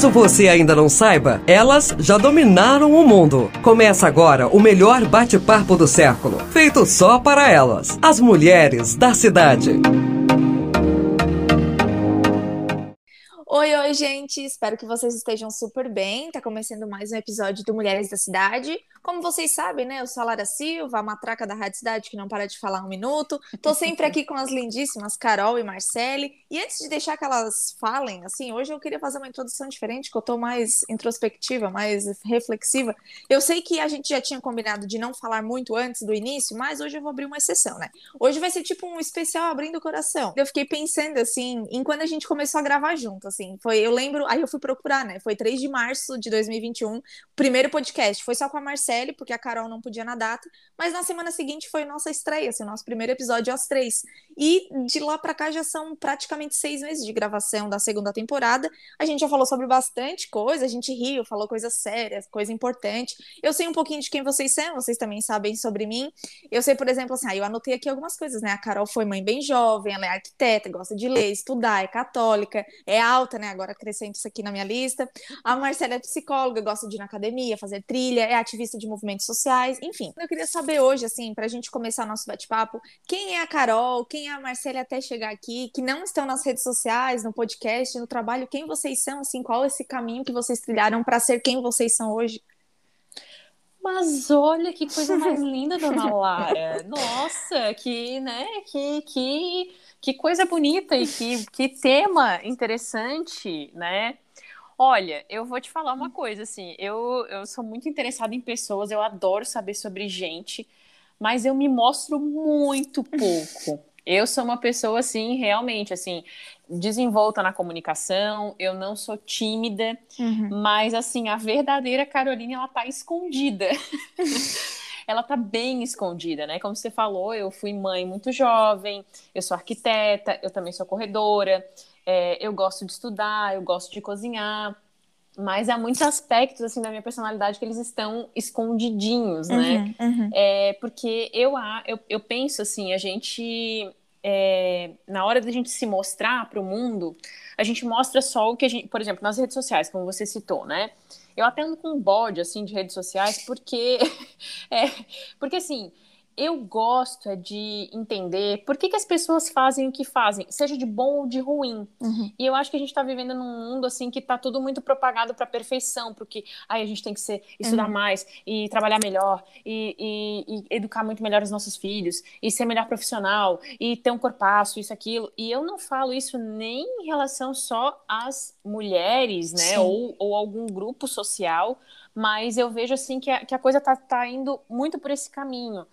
Caso você ainda não saiba, elas já dominaram o mundo. Começa agora o melhor bate-papo do século, feito só para elas, as mulheres da cidade. Oi, oi, gente! Espero que vocês estejam super bem. Tá começando mais um episódio do Mulheres da Cidade. Como vocês sabem, né? Eu sou a Lara Silva, a matraca da Rádio Cidade que não para de falar um minuto. Tô sempre aqui com as lindíssimas Carol e Marcele. E antes de deixar que elas falem, assim, hoje eu queria fazer uma introdução diferente, que eu tô mais introspectiva, mais reflexiva. Eu sei que a gente já tinha combinado de não falar muito antes do início, mas hoje eu vou abrir uma exceção, né? Hoje vai ser tipo um especial abrindo o coração. Eu fiquei pensando, assim, em quando a gente começou a gravar junto, assim. Foi, eu lembro, aí eu fui procurar, né? Foi 3 de março de 2021, o primeiro podcast. Foi só com a Marcele porque a Carol não podia na data, mas na semana seguinte foi nossa estreia, assim, nosso primeiro episódio aos três. E de lá para cá já são praticamente seis meses de gravação da segunda temporada. A gente já falou sobre bastante coisa, a gente riu, falou coisas sérias, coisa importante. Eu sei um pouquinho de quem vocês são, vocês também sabem sobre mim. Eu sei, por exemplo, assim, ah, eu anotei aqui algumas coisas, né? A Carol foi mãe bem jovem, ela é arquiteta, gosta de ler, estudar, é católica, é alta, né? Agora acrescento isso aqui na minha lista. A Marcela é psicóloga, gosta de ir na academia, fazer trilha, é ativista de movimentos sociais, enfim. Eu queria saber hoje, assim, para a gente começar nosso bate-papo, quem é a Carol, quem é a Marcela até chegar aqui, que não estão nas redes sociais, no podcast, no trabalho, quem vocês são, assim, qual é esse caminho que vocês trilharam para ser quem vocês são hoje? Mas olha que coisa mais linda, dona Lara. Nossa, que, né, que, que, que coisa bonita e que, que tema interessante, né? Olha, eu vou te falar uma coisa, assim, eu, eu sou muito interessada em pessoas, eu adoro saber sobre gente, mas eu me mostro muito pouco. Eu sou uma pessoa, assim, realmente, assim, desenvolta na comunicação, eu não sou tímida, uhum. mas, assim, a verdadeira Carolina, ela tá escondida. ela tá bem escondida, né? Como você falou, eu fui mãe muito jovem, eu sou arquiteta, eu também sou corredora, é, eu gosto de estudar, eu gosto de cozinhar, mas há muitos aspectos assim da minha personalidade que eles estão escondidinhos, né? Uhum, uhum. É, porque eu, eu, eu penso assim, a gente é, na hora da gente se mostrar para o mundo, a gente mostra só o que a gente, por exemplo, nas redes sociais, como você citou, né? Eu até ando com um bode assim de redes sociais porque é, porque assim, eu gosto é de entender por que, que as pessoas fazem o que fazem, seja de bom ou de ruim. Uhum. E eu acho que a gente está vivendo num mundo assim que está tudo muito propagado para perfeição, porque aí a gente tem que ser, estudar uhum. mais e trabalhar melhor e, e, e, educar muito melhor os nossos filhos e ser melhor profissional e ter um corpaço, isso, aquilo. E eu não falo isso nem em relação só às mulheres, né, ou, ou algum grupo social, mas eu vejo assim que a, que a coisa está tá indo muito por esse caminho.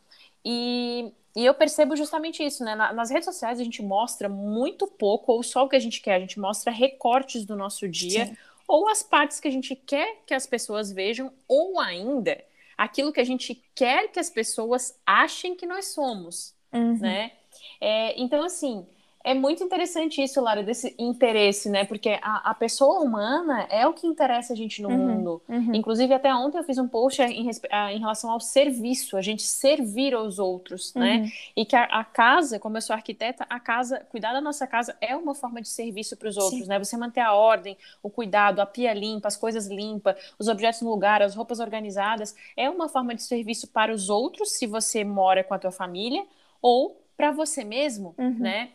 E, e eu percebo justamente isso, né? nas redes sociais a gente mostra muito pouco, ou só o que a gente quer, a gente mostra recortes do nosso dia, Sim. ou as partes que a gente quer que as pessoas vejam, ou ainda aquilo que a gente quer que as pessoas achem que nós somos, uhum. né? É, então, assim, é muito interessante isso, Lara, desse interesse, né? Porque a, a pessoa humana é o que interessa a gente no uhum, mundo. Uhum. Inclusive, até ontem eu fiz um post em, em, relação ao serviço, a gente servir aos outros, né? uhum. né? E que a, a, casa, como eu sou arquiteta, a casa, cuidar da nossa casa é uma forma de serviço para os outros, Sim. né? Você manter a ordem, o cuidado, a pia limpa, as coisas limpas, os objetos no lugar, as roupas organizadas, é uma forma de serviço para os outros, se você mora com a tua família, ou para você mesmo, uhum. né?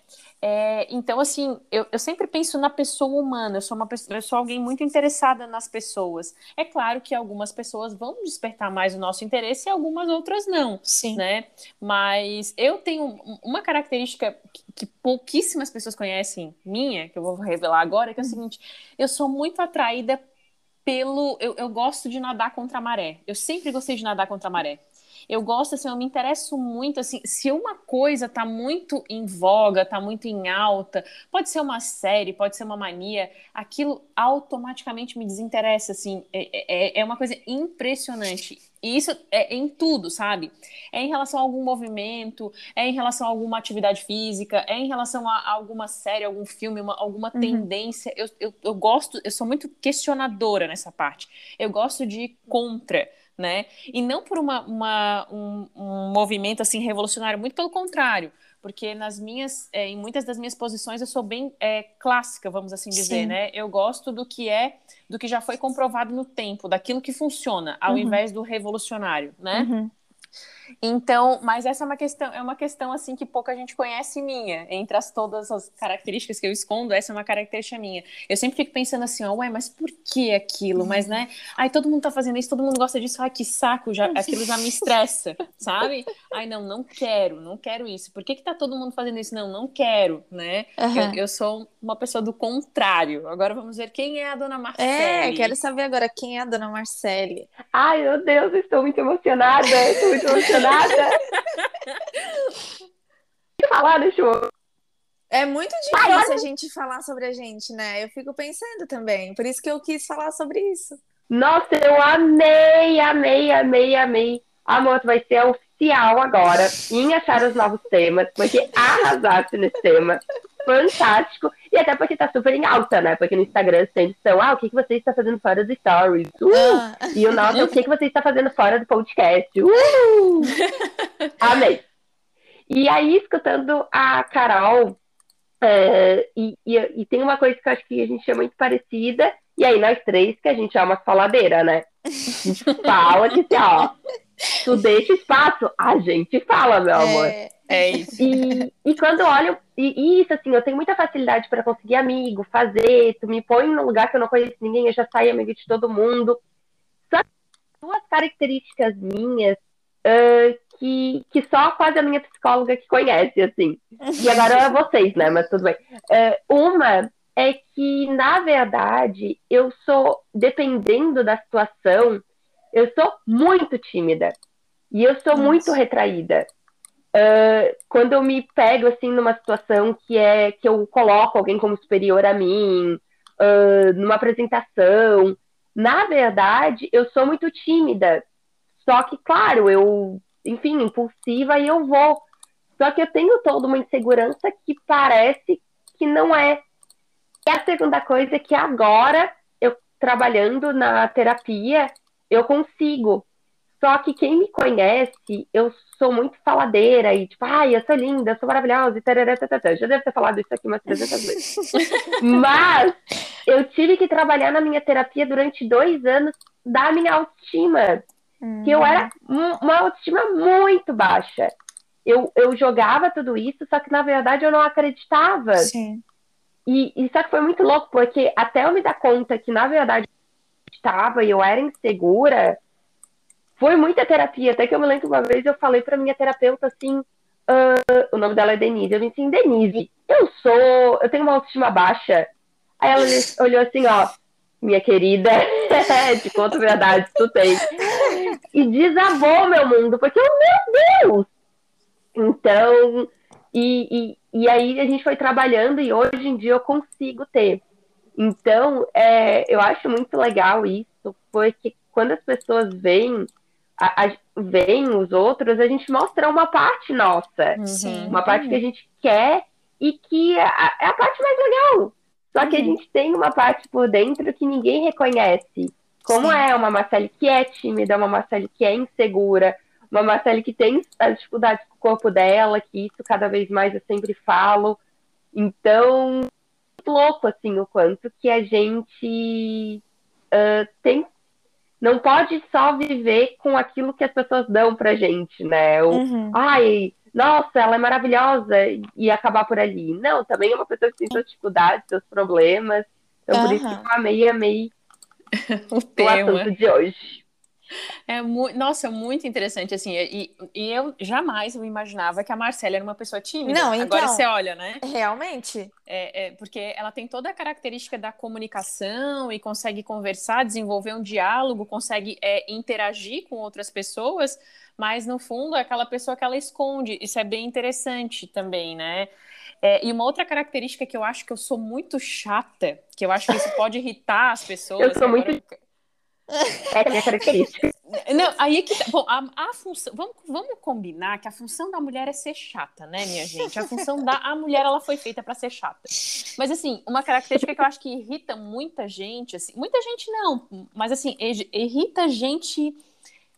É, então, assim, eu, eu, sempre penso na pessoa humana, eu sou, uma, eu sou alguém muito interessada nas pessoas. É claro que algumas pessoas vão despertar mais o nosso interesse e algumas outras não, Sim. né? Mas eu tenho uma característica que, que pouquíssimas pessoas conhecem, minha, que eu vou revelar agora, que é o uhum. seguinte, eu sou muito atraída pelo... Eu, eu gosto de nadar contra a maré. Eu sempre gostei de nadar contra a maré eu gosto, assim, eu me interesso muito, assim, se uma coisa tá muito em voga, tá muito em alta, pode ser uma série, pode ser uma mania, aquilo automaticamente me desinteressa, assim, é, é, é uma coisa impressionante. E isso é em tudo, sabe? É em relação a algum movimento, é em relação a alguma atividade física, é em relação a, a alguma série, algum filme, uma, alguma uhum. tendência. Eu, eu, eu gosto, eu sou muito questionadora nessa parte. Eu gosto de ir contra né? E não por uma, uma um, um, movimento assim revolucionário, muito pelo contrário, porque nas minhas, é, em muitas das minhas posições eu sou bem é, clássica, vamos assim dizer, Sim. né? Eu gosto do que é, do que já foi comprovado no tempo, daquilo que funciona, ao Uhum. invés do revolucionário, né? Uhum. Então, mas essa é uma questão, é uma questão assim que pouca gente conhece minha. Entre as todas as características que eu escondo, essa é uma característica minha. Eu sempre fico pensando assim, ó, ué, mas por que aquilo? Mas né, ai, todo mundo tá fazendo isso, todo mundo gosta disso, ai, que saco, já, aquilo já me estressa, sabe? Ai, não, não quero, não quero isso. Por que que tá todo mundo fazendo isso? Não, não quero, né? Aham. Eu, eu sou uma pessoa do contrário. Agora vamos ver quem é a dona Marcele. É, quero saber agora quem é a dona Marcele. Ai, meu Deus, estou muito emocionada. Estou muito emocionada. falar, deixa eu... É muito difícil a gente falar sobre a gente, né? Eu fico pensando também. Por isso que eu quis falar sobre isso. Nossa, eu amei, amei, amei, amei. Amor, vai ser oficial agora em achar os novos temas, porque arrasaste nesse tema. Fantástico. E até porque tá super em alta, né? Porque no Instagram sempre estão, ah, o que, que você está fazendo fora dos stories? Uh! Ah, E o nosso, o que, que você está fazendo fora do podcast? Uh! Amei. E aí, escutando a Carol, é, e, e, e tem uma coisa que eu acho que a gente é muito parecida, e aí nós três, que a gente é uma faladeira, né? A gente fala que assim, ó, tu deixa espaço, a gente fala, meu amor. é, É isso. E, e quando olho, e, e isso assim, eu tenho muita facilidade para conseguir amigo, fazer, tu me põe num lugar que eu não conheço ninguém, eu já saio amiga de todo mundo. Só duas características minhas ah, que, que só quase a minha psicóloga que conhece, assim. E agora é vocês, né? Mas tudo bem. Ah, uma é que, na verdade, eu sou, dependendo da situação, eu sou muito tímida. E eu sou Nossa. muito retraída. Ah, quando eu me pego assim numa situação que é que eu coloco alguém como superior a mim, ah, numa apresentação, na verdade, eu sou muito tímida. Só que, claro, eu, enfim, impulsiva e eu vou. Só que eu tenho toda uma insegurança que parece que não é. E a segunda coisa é que agora, eu trabalhando na terapia, eu consigo. Só que quem me conhece, eu sou muito faladeira e tipo, ai, eu sou linda, eu sou maravilhosa e tarará, tatatá. Já deve ter falado isso aqui umas 300 vezes. Mas eu tive que trabalhar na minha terapia durante dois anos da minha autoestima que eu era um- uma autoestima muito baixa. Eu, eu jogava tudo isso, só que na verdade eu não acreditava. Sim. E, e só que foi muito louco, porque até eu me dar conta que na verdade estava e eu era insegura, foi muita terapia. Até que eu me lembro uma vez eu falei pra minha terapeuta assim, ah, o nome dela é Denise. Eu disse assim, Denise, eu sou, eu tenho uma autoestima baixa. Aí ela olhou- assim, ó, minha querida, conto a verdade, tu tem. E desabou meu mundo, porque, eu, meu Deus! Então, e, e, e aí a gente foi trabalhando e hoje em dia eu consigo ter. Então, é, eu acho muito legal isso, porque quando as pessoas veem, a, a- veem os outros, a gente mostra uma parte nossa Sim. uma parte que a gente quer e que é a, é a parte mais legal. Só que a Uhum. gente tem uma parte por dentro que ninguém reconhece. Como Sim. é uma Marcele que é tímida, uma Marcele que é insegura, uma Marcele que tem as dificuldades com o corpo dela, que isso cada vez mais eu sempre falo. Então, muito louco assim o quanto que a gente ah, tem não pode só viver com aquilo que as pessoas dão pra gente, né? O, Uhum. ai, nossa, ela é maravilhosa e acabar por ali. Não, também é uma pessoa que tem suas dificuldades, seus problemas. Então, por isso que eu amei, amei O o tema. assunto de hoje. É mu nossa, muito interessante, assim, e, e eu jamais eu imaginava que a Marcela era uma pessoa tímida. Não, Agora então. você olha, né? Realmente? É, é, porque ela tem toda a característica da comunicação e consegue conversar, desenvolver um diálogo, consegue é, interagir com outras pessoas, mas no fundo é aquela pessoa que ela esconde. Isso é bem interessante também, né? É, e uma outra característica que eu acho que eu sou muito chata, que eu acho que isso pode irritar as pessoas. Eu sou muito- É a minha característica. Não, aí é que tá. Bom, a, a função. Vamos, vamos combinar que a função da mulher é ser chata, né, minha gente? A função da a mulher, ela foi feita para ser chata. Mas, assim, uma característica que eu acho que irrita muita gente, assim, muita gente não, mas, assim, ir- irrita gente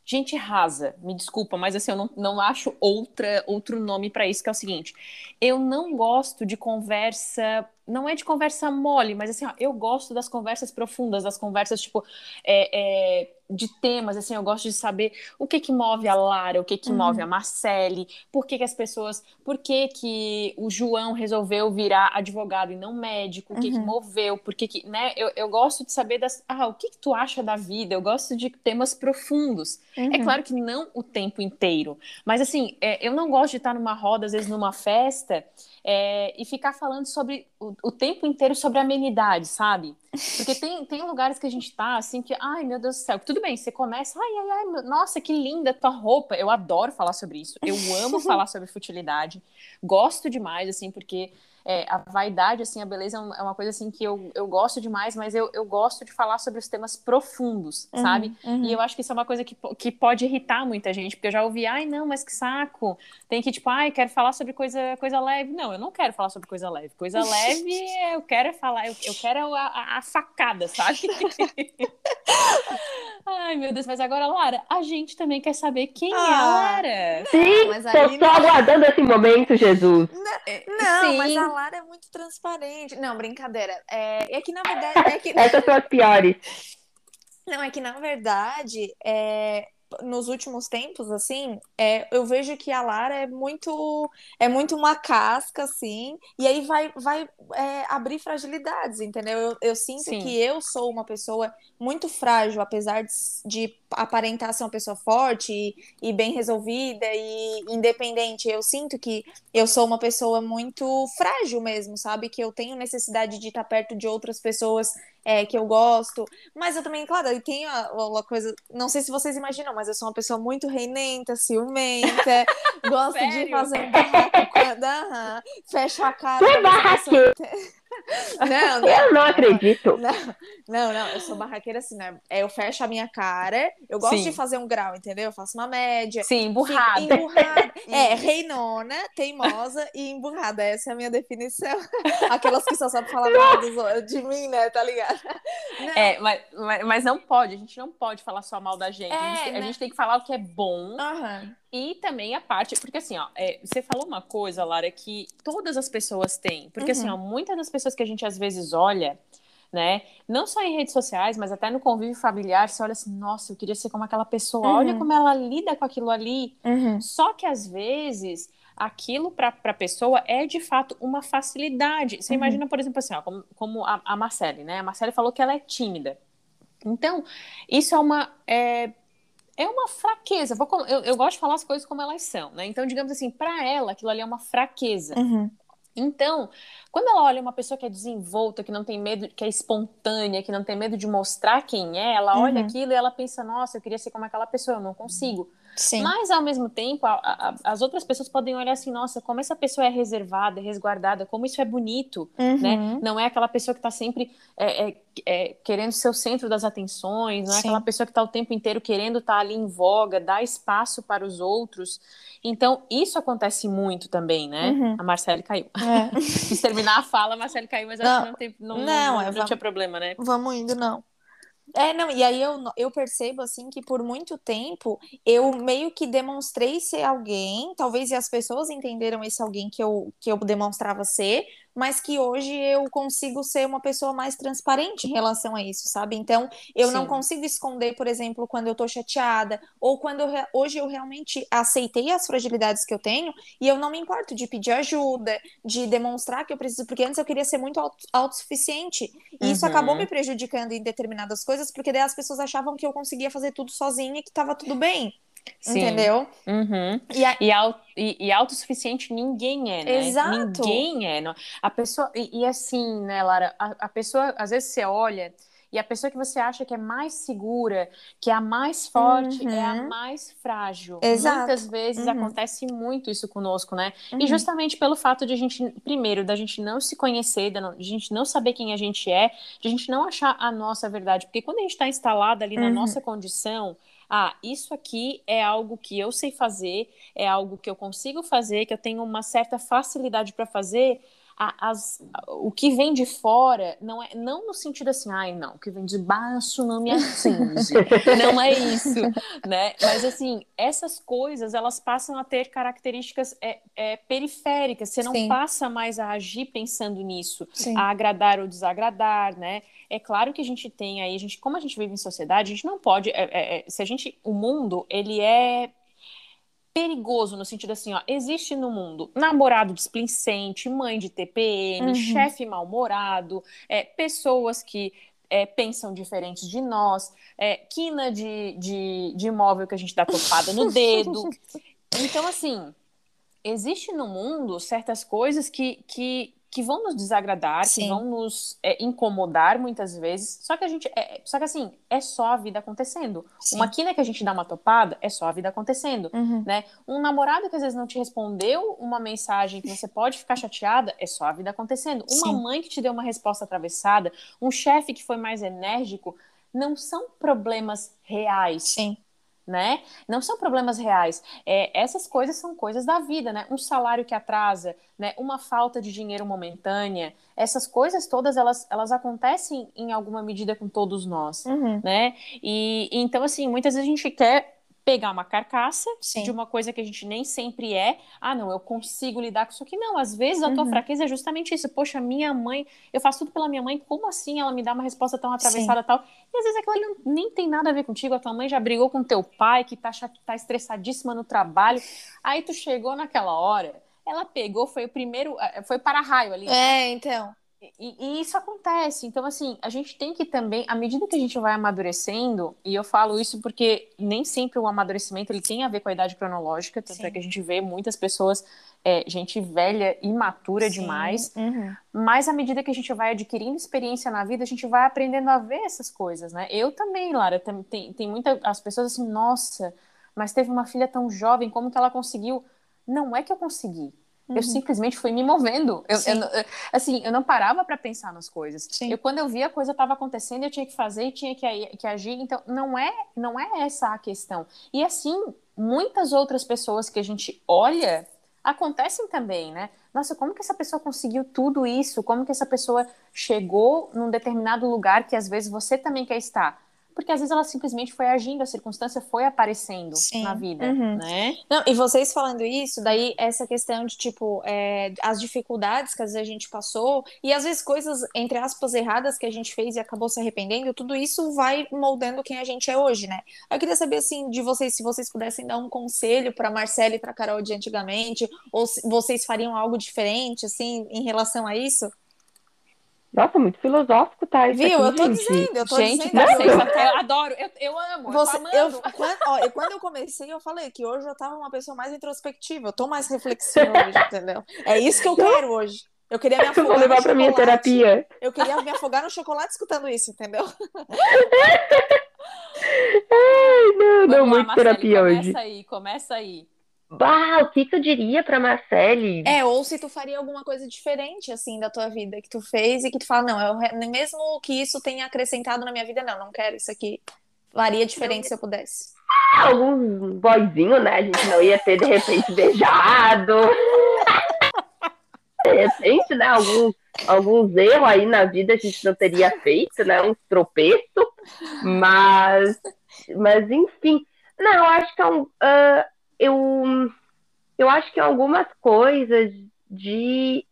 gente rasa, me desculpa, mas assim, eu não, não acho outra, outro nome para isso, que é o seguinte: eu não gosto de conversa não é de conversa mole, mas assim, ó, eu gosto das conversas profundas, das conversas, tipo, é, é, de temas, assim, eu gosto de saber o que que move a Lara, o que que uhum. move a Marcele, por que que as pessoas, por que que o João resolveu virar advogado e não médico, o que uhum. que moveu, por que que, né, eu, eu gosto de saber das, ah, o que que tu acha da vida, eu gosto de temas profundos. É uhum. É claro que não o tempo inteiro, mas assim, é, eu não gosto de estar numa roda, às vezes numa festa, é, e ficar falando sobre o, o, tempo inteiro sobre amenidade, sabe? Porque tem, tem lugares que a gente tá assim que, ai meu Deus do céu, tudo bem, você começa, ai, ai, ai, nossa, que linda tua roupa. Eu adoro falar sobre isso, eu amo falar sobre futilidade, gosto demais, assim, porque é, a vaidade, assim, a beleza é, é uma coisa assim que eu, eu gosto demais, mas eu, eu gosto de falar sobre os temas profundos, uhum, sabe? Uhum. E eu acho que isso é uma coisa que, que pode irritar muita gente, porque eu já ouvi, ai, não, mas que saco. Tem que, tipo, ai, quero falar sobre coisa, coisa leve. Não, eu não quero falar sobre coisa leve. Coisa leve, eu quero é falar, eu, eu quero a, a, a facada, sabe? Ai, meu Deus, mas agora, Lara, a gente também quer saber quem ah, é a Lara. Sim, mas aí... eu tô aguardando esse momento, Jesus. Não, não mas a Lara é muito transparente. Não, brincadeira. É, é que, na verdade... É que... Essas são as piores. Não, é que, na verdade, é, nos últimos tempos, assim, é, eu vejo que a Lara é muito é muito uma casca, assim, e aí vai, vai é, abrir fragilidades, entendeu? Eu, eu sinto Sim. que eu sou uma pessoa muito frágil, apesar de, de aparentar ser uma pessoa forte e, e, bem resolvida e independente. Eu sinto que eu sou uma pessoa muito frágil mesmo, sabe? Que eu tenho necessidade de estar perto de outras pessoas é, que eu gosto. Mas eu também, claro, eu tenho uma coisa. Não sei se vocês imaginam, mas eu sou uma pessoa muito reinenta, ciumenta, gosto de fazer um barraco quando. Fecho a cara. Que barraqueira! Não, não, eu não acredito. Não, não, não, eu sou barraqueira assim, né? É, eu fecho a minha cara, eu gosto Sim. de fazer um grau, entendeu? Eu faço uma média. Sim, emburrada. emburrada. é, reinona, teimosa e emburrada. Essa é a minha definição. Aquelas que só sabem falar mal dos, de mim, né? Tá ligado? Não. É, mas, mas, mas, não pode, a gente não pode falar só mal da gente. É, a, gente né? a, gente tem que falar o que é bom. Uhum. E também a parte, porque assim, ó, é, você falou uma coisa, Lara, que todas as pessoas têm. Porque uhum. assim, ó, muitas das pessoas que a gente às vezes olha, né? Não só em redes sociais, mas até no convívio familiar, você olha assim, nossa, eu queria ser como aquela pessoa, uhum. olha como ela lida com aquilo ali. Uhum. Só que às vezes aquilo para a pessoa é de fato uma facilidade. Você uhum. imagina, por exemplo, assim, ó, como, como a, a Marcele, né? A Marcele falou que ela é tímida. Então, isso é uma. É, é uma fraqueza. Eu, eu, gosto de falar as coisas como elas são, né? Então, digamos assim, para ela, aquilo ali é uma fraqueza. Uhum. Então, quando ela olha uma pessoa que é desenvolta, que não tem medo, que é espontânea, que não tem medo de mostrar quem é, ela olha uhum. aquilo e ela pensa: nossa, eu queria ser como aquela pessoa, eu não consigo. Sim. Mas, ao mesmo tempo, a, a, as outras pessoas podem olhar assim, nossa, como essa pessoa é reservada, resguardada, como isso é bonito, uhum. né? Não é aquela pessoa que está sempre é, é, é, querendo ser o centro das atenções, não é Sim. aquela pessoa que está o tempo inteiro querendo estar tá ali em voga, dar espaço para os outros. Então, isso acontece muito também, né? Uhum. A Marcele caiu. É. Quis terminar a fala, a Marcele caiu, mas acho que não, tem, não, não, não, não, não tinha problema, né? Vamos indo, não. É, não, e aí eu, eu percebo, assim, que por muito tempo eu meio que demonstrei ser alguém, talvez e as pessoas entenderam esse alguém que eu, que eu demonstrava ser, mas que hoje eu consigo ser uma pessoa mais transparente em relação a isso, sabe? Então, eu Sim. não consigo esconder, por exemplo, quando eu tô chateada, ou quando eu, hoje eu realmente aceitei as fragilidades que eu tenho e eu não me importo de pedir ajuda, de demonstrar que eu preciso, porque antes eu queria ser muito autossuficiente. E uhum. isso acabou me prejudicando em determinadas coisas, porque daí as pessoas achavam que eu conseguia fazer tudo sozinha e que tava tudo bem. Sim. Entendeu? Uhum. E, a... e, e, e, autossuficiente ninguém é, né? Exato. Ninguém é. Não. A pessoa, e, e, assim, né, Lara, a, a pessoa, às vezes você olha e a pessoa que você acha que é mais segura, que é a mais forte, uhum. é a uhum. mais frágil. Exato. Muitas vezes uhum. acontece muito isso conosco, né? Uhum. E justamente pelo fato de a gente, primeiro, da gente não se conhecer, da a gente não saber quem a gente é, de a gente não achar a nossa verdade. Porque quando a gente está instalada ali na uhum. nossa condição, ah, isso aqui é algo que eu sei fazer, é algo que eu consigo fazer, que eu tenho uma certa facilidade para fazer, a, as, o que vem de fora não é não no sentido assim, ai não, o que vem de baixo não me atinge. não é isso, né? Mas assim, essas coisas elas passam a ter características é, é periféricas. Você não Sim. passa mais a agir pensando nisso, Sim. a agradar ou desagradar, né? É claro que a gente tem aí, a gente, como a gente vive em sociedade, a gente não pode. É, é, é se a gente, o mundo ele é perigoso no sentido assim, ó, existe no mundo namorado displicente, mãe de TPM, uhum. chefe mal-humorado, é, pessoas que é, pensam diferentes de nós, é, quina de, de, de imóvel que a gente dá topada no dedo. Então, assim, existe no mundo certas coisas que, que que vão nos desagradar, Sim. que vão nos é, incomodar muitas vezes. Só que a gente. É, só que assim, é só a vida acontecendo. Sim. Uma quina que a gente dá uma topada, é só a vida acontecendo. Uhum. Né? Um namorado que às vezes não te respondeu uma mensagem que você pode ficar chateada, é só a vida acontecendo. Uma Sim. mãe que te deu uma resposta atravessada, um chefe que foi mais enérgico, não são problemas reais. Sim né? Não são problemas reais. É, essas coisas são coisas da vida, né? Um salário que atrasa, né? Uma falta de dinheiro momentânea. Essas coisas todas elas, elas acontecem em alguma medida com todos nós, uhum. né? E então assim, muitas vezes a gente quer pegar uma carcaça Sim. de uma coisa que a gente nem sempre é. Ah, não, eu consigo lidar com isso aqui. Não, às vezes a tua uhum. fraqueza é justamente isso. Poxa, minha mãe, eu faço tudo pela minha mãe, como assim ela me dá uma resposta tão atravessada e tal? E às vezes aquilo nem tem nada a ver contigo. A tua mãe já brigou com teu pai, que tá, tá estressadíssima no trabalho. Aí tu chegou naquela hora, ela pegou, foi o primeiro, eh, foi para raio ali. É, então. E, e, isso acontece. Então, assim, a gente tem que também, à medida que a gente vai amadurecendo, e eu falo isso porque nem sempre o amadurecimento ele tem a ver com a idade cronológica, tanto é Sim. é que a gente vê muitas pessoas, é, gente velha, imatura Sim. demais, uhum. mas à medida que a gente vai adquirindo experiência na vida, a gente vai aprendendo a ver essas coisas, né? Eu também, Lara, tem, tem, tem muitas as pessoas assim, nossa, mas teve uma filha tão jovem, como que ela conseguiu? Não é que eu consegui Uhum. Eu simplesmente fui me movendo. Eu, eu assim, eu não parava para pensar nas coisas. Sim. Eu quando eu via a coisa estava acontecendo, eu tinha que fazer e tinha que, que agir. Então, não é, não é essa a questão. E assim, muitas outras pessoas que a gente olha acontecem também, né? Nossa, como que essa pessoa conseguiu tudo isso? Como que essa pessoa chegou num determinado lugar que às vezes você também quer estar? Porque às vezes ela simplesmente foi agindo, a circunstância foi aparecendo Sim. na vida, uhum. né? Não, e vocês falando isso, daí essa questão de, tipo, é, as dificuldades que às vezes a gente passou, e às vezes coisas, entre aspas, erradas que a gente fez e acabou se arrependendo, tudo isso vai moldando quem a gente é hoje, né? Eu queria saber, assim, de vocês, se vocês pudessem dar um conselho para Marcela e para Carol de antigamente, ou se vocês fariam algo diferente, assim, em relação a isso? Nossa, muito filosófico, tá? Isso Viu? Aqui, eu tô gente. dizendo, eu tô gente, dizendo. Tá eu adoro, eu, eu amo, Você, eu, eu quando, ó, quando eu comecei, eu falei que hoje eu tava uma pessoa mais introspectiva, eu tô mais reflexiva hoje, entendeu? É isso que eu quero hoje. Eu queria me afogar. Eu vou levar pra minha terapia. Eu queria me afogar no chocolate escutando isso, entendeu? Ai, não, não, muito lá, terapia começa hoje. Começa aí, começa aí. Bah, o que, que eu diria pra Marcele? É, ou se tu faria alguma coisa diferente, assim, da tua vida, que tu fez e que tu fala, não, eu, mesmo que isso tenha acrescentado na minha vida, não, não quero isso aqui. Faria diferente se eu pudesse. Ah, alguns boyzinhos, né? A gente não ia ter, de repente, beijado. de repente, né? Alguns, alguns erros aí na vida a gente não teria feito, né? Um tropeço. Mas, mas enfim. Não, eu acho que é um. Uh, eu, eu acho que algumas coisas de.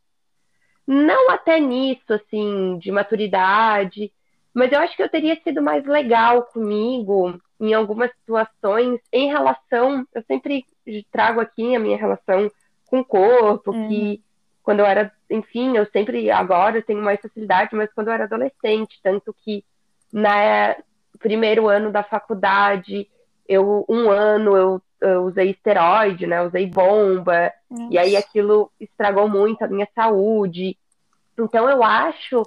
Não até nisso, assim, de maturidade, mas eu acho que eu teria sido mais legal comigo em algumas situações em relação. Eu sempre trago aqui a minha relação com o corpo, uhum. que quando eu era, enfim, eu sempre, agora eu tenho mais facilidade, mas quando eu era adolescente, tanto que na primeiro ano da faculdade, eu um ano eu eu usei esteroide, né? Usei bomba, Nossa. e aí aquilo estragou muito a minha saúde. Então eu acho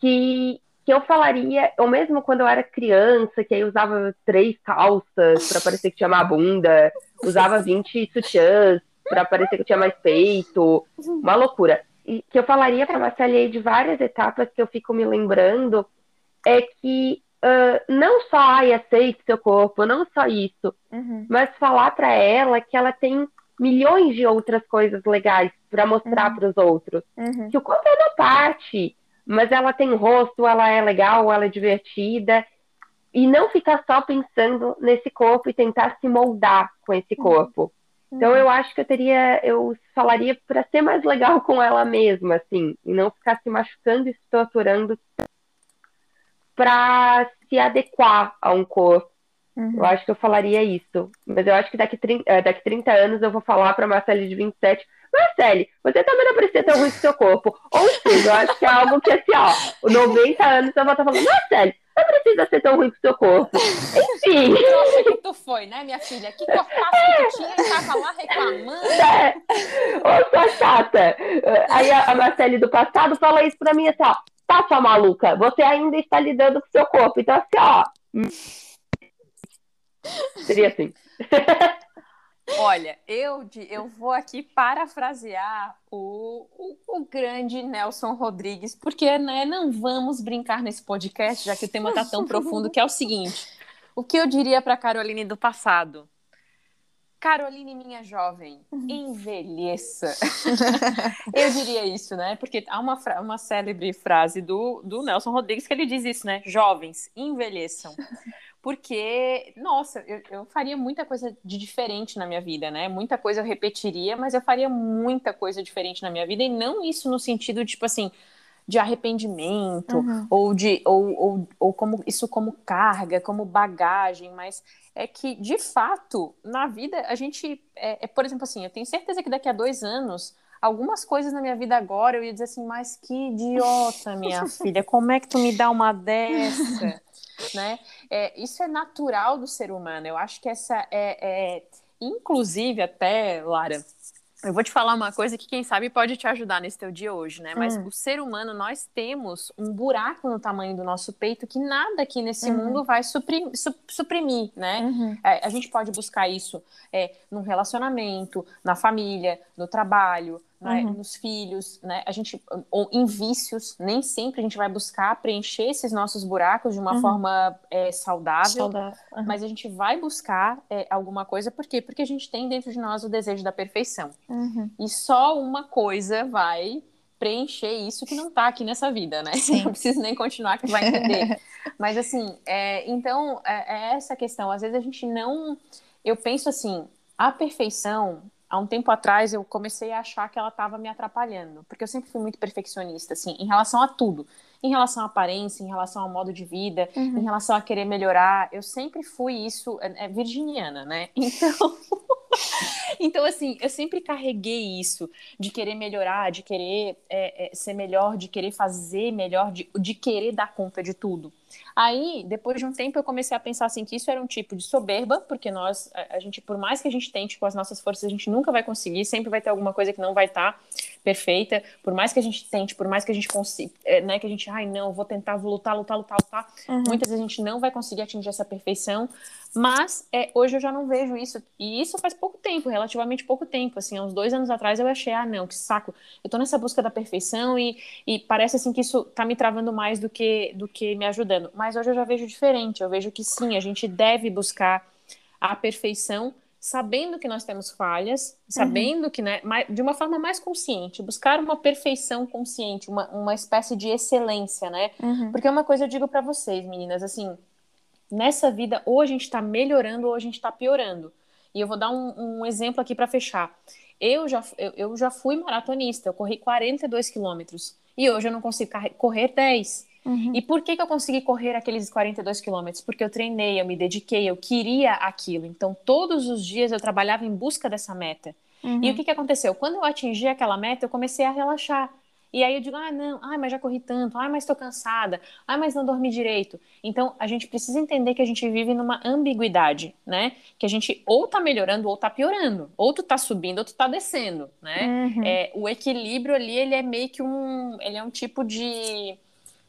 que, que eu falaria, ou mesmo quando eu era criança, que aí usava três calças para parecer que tinha uma bunda, usava 20 sutiãs para parecer que tinha mais peito, uma loucura. E que eu falaria para Marcela de várias etapas que eu fico me lembrando é que uh, não só ai, aceite seu corpo, não só isso, uhum. mas falar para ela que ela tem milhões de outras coisas legais para mostrar uhum. para os outros. Uhum. Que o corpo é uma parte, mas ela tem rosto, ela é legal, ela é divertida. E não ficar só pensando nesse corpo e tentar se moldar com esse uhum. corpo. Então uhum. eu acho que eu teria, eu falaria para ser mais legal com ela mesma, assim, e não ficar se machucando e se torturando para se adequar a um corpo. Uhum. Eu acho que eu falaria isso. Mas eu acho que daqui, 30, eh, daqui 30 anos eu vou falar para Marcele de 27. Marcele, você também não precisa ter ruim com seu corpo. Ou seja, eu acho que é algo que assim, ó, 90 anos eu vou estar falando, Marcele, não precisa ser tão ruim com seu corpo. Enfim. Nossa, que tu foi, né, minha filha? Que corpaço é. que tinha e tava lá reclamando. É. Ô, sua chata. Aí a, a Marcele do passado fala isso pra mim assim, ó. Tá, sua maluca, você ainda está lidando com seu corpo. Então, assim, ó. Seria assim. Olha, eu, eu vou aqui parafrasear o, o, o, grande Nelson Rodrigues, porque né, não vamos brincar nesse podcast, já que o tema está tão profundo, que é o seguinte: o que eu diria para Caroline do passado? Caroline, minha jovem, envelheça. eu diria isso, né? Porque há uma, uma célebre frase do, do Nelson Rodrigues que ele diz isso, né? Jovens, envelheçam porque, nossa, eu, eu, faria muita coisa de diferente na minha vida, né? Muita coisa eu repetiria, mas eu faria muita coisa diferente na minha vida, e não isso no sentido, de, tipo assim, de arrependimento, uhum. ou de ou, ou, ou como isso como carga, como bagagem, mas é que, de fato, na vida, a gente, é, é, por exemplo, assim, eu tenho certeza que daqui a dois anos algumas coisas na minha vida agora eu ia dizer assim, mas que idiota, minha filha, como é que tu me dá uma dessa? né? É, isso é natural do ser humano. Eu acho que essa é, é, inclusive até, Lara, eu vou te falar uma coisa que, quem sabe, pode te ajudar nesse teu dia hoje, né? Mas hum. o ser humano, nós temos um buraco no tamanho do nosso peito que nada aqui nesse uhum. mundo vai suprimir, suprimir né? Uhum. É, a gente pode buscar isso é, num relacionamento, na família, no trabalho, né, uhum. nos filhos, né? A gente ou em vícios, nem sempre a gente vai buscar preencher esses nossos buracos de uma uhum. forma é, saudável, saudável. Uhum. mas a gente vai buscar é, alguma coisa, por quê? Porque a gente tem dentro de nós o desejo da perfeição. Uhum. E só uma coisa vai preencher isso que não está aqui nessa vida, né? Sim. Não preciso nem continuar que vai entender. mas assim, é, então é, é essa questão. Às vezes a gente não, eu penso assim, a perfeição há um tempo atrás eu comecei a achar que ela estava me atrapalhando, porque eu sempre fui muito perfeccionista, assim, em relação a tudo. Em relação à aparência, em relação ao modo de vida, uhum. em relação a querer melhorar. Eu sempre fui isso, é, é virginiana, né? Então. então, assim, eu sempre carreguei isso de querer melhorar, de querer é, é, ser melhor, de querer fazer melhor, de, de querer dar conta de tudo. Aí, depois de um tempo, eu comecei a pensar assim que isso era um tipo de soberba, porque nós, a, a gente, por mais que a gente tente com as nossas forças, a gente nunca vai conseguir, sempre vai ter alguma coisa que não vai estar tá perfeita. Por mais que a gente tente, por mais que a gente consiga, é, né, que a gente, ai, não, vou tentar, vou lutar, lutar, lutar, lutar. Uhum. Muitas vezes a gente não vai conseguir atingir essa perfeição, mas é, hoje eu já não vejo isso. E isso faz pouco tempo, relativamente pouco tempo. Assim, há uns dois anos atrás eu achei, ah, não, que saco. Eu tô nessa busca da perfeição e, e parece assim que isso tá me travando mais do que, do que me ajudando. Mas hoje eu já vejo diferente. Eu vejo que sim, a gente deve buscar a perfeição sabendo que nós temos falhas, sabendo uhum. que, né, de uma forma mais consciente, buscar uma perfeição consciente, uma, uma espécie de excelência, né? Uhum. Porque uma coisa eu digo para vocês, meninas, assim, nessa vida, ou a gente está melhorando ou a gente está piorando. E eu vou dar um, um exemplo aqui para fechar. Eu já, eu, eu, já fui maratonista, eu corri 42 quilômetros. E hoje eu não consigo correr 10. Uhum. E por que, que eu consegui correr aqueles 42 quilômetros? Porque eu treinei, eu me dediquei, eu queria aquilo. Então, todos os dias eu trabalhava em busca dessa meta. Uhum. E o que, que aconteceu? Quando eu atingi aquela meta, eu comecei a relaxar. E aí eu digo, ah, não, ah, mas já corri tanto, ah, mas estou cansada, ah, mas não dormi direito. Então, a gente precisa entender que a gente vive numa ambiguidade, né? Que a gente ou tá melhorando ou tá piorando. Ou tu tá subindo ou tu tá descendo, né? Uhum. É, o equilíbrio ali, ele é meio que um... Ele é um tipo de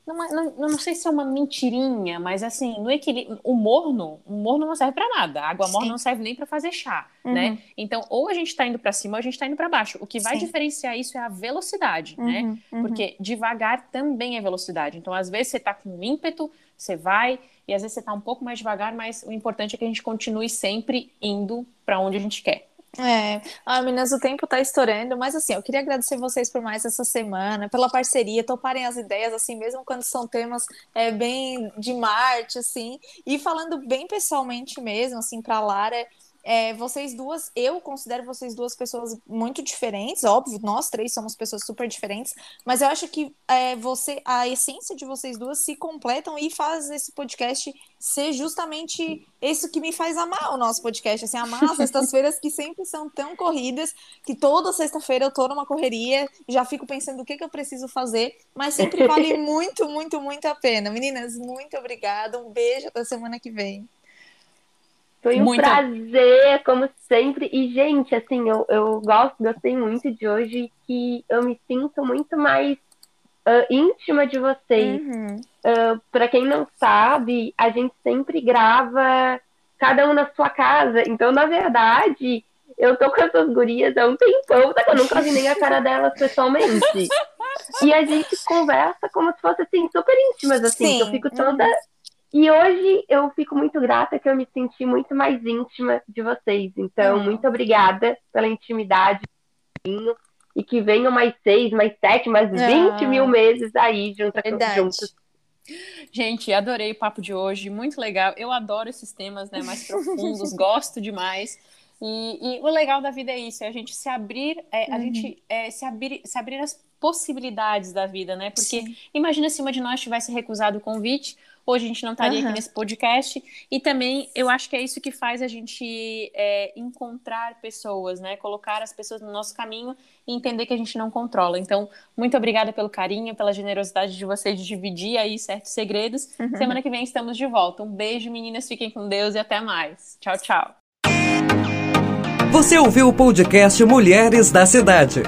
não, não, não, sei se é uma mentirinha, mas assim, no equilíbrio, o morno, o morno não serve para nada. A água morna não serve nem para fazer chá, uhum. né? Então, ou a gente está indo para cima ou a gente está indo para baixo. O que vai Sim. diferenciar isso é a velocidade, uhum. né? Uhum. Porque devagar também é velocidade. Então, às vezes você está com ímpeto, você vai, e às vezes você está um pouco mais devagar, mas o importante é que a gente continue sempre indo para onde a gente quer. É, ah, meninas, o tempo tá estourando, mas assim, eu queria agradecer vocês por mais essa semana, pela parceria, toparem as ideias, assim, mesmo quando são temas é, bem de Marte, assim, e falando bem pessoalmente mesmo, assim, pra Lara, é, vocês duas, eu considero vocês duas pessoas muito diferentes, óbvio, nós três somos pessoas super diferentes, mas eu acho que é, você, a essência de vocês duas se completam e faz esse podcast ser justamente isso que me faz amar o nosso podcast, assim, amar as sextas-feiras que sempre são tão corridas, que toda sexta-feira eu tô numa correria, já fico pensando o que, que eu preciso fazer, mas sempre vale muito, muito, muito a pena. Meninas, muito obrigada, um beijo, até semana que vem. Foi um muito... prazer, como sempre. E, gente, assim, eu, eu gosto, gostei muito de hoje, que eu me sinto muito mais uh, íntima de vocês. Uhum. Uh, para quem não sabe, a gente sempre grava cada um na sua casa. Então, na verdade, eu tô com essas gurias há um tempão, que eu nunca vi nem a cara delas pessoalmente. e a gente conversa como se fosse assim, super íntimas, assim. Sim. eu fico toda. E hoje eu fico muito grata que eu me senti muito mais íntima de vocês. Então, muito obrigada pela intimidade e que venham mais seis, mais sete, mais vinte mil meses aí junto, juntos. Gente, adorei o papo de hoje, muito legal. Eu adoro esses temas né, mais profundos, gosto demais. E, e, o legal da vida é isso, é a gente se abrir, é, a uhum. gente é, se, abrir, se abrir as possibilidades da vida, né? Porque Sim. imagina se uma de nós tivesse recusado o convite, hoje a gente não estaria uhum. aqui nesse podcast. E também eu acho que é isso que faz a gente é, encontrar pessoas, né? Colocar as pessoas no nosso caminho e entender que a gente não controla. Então, muito obrigada pelo carinho, pela generosidade de vocês de dividir aí certos segredos. Uhum. Semana que vem estamos de volta. Um beijo, meninas. Fiquem com Deus e até mais. Tchau, tchau. Você ouviu o podcast Mulheres da Cidade.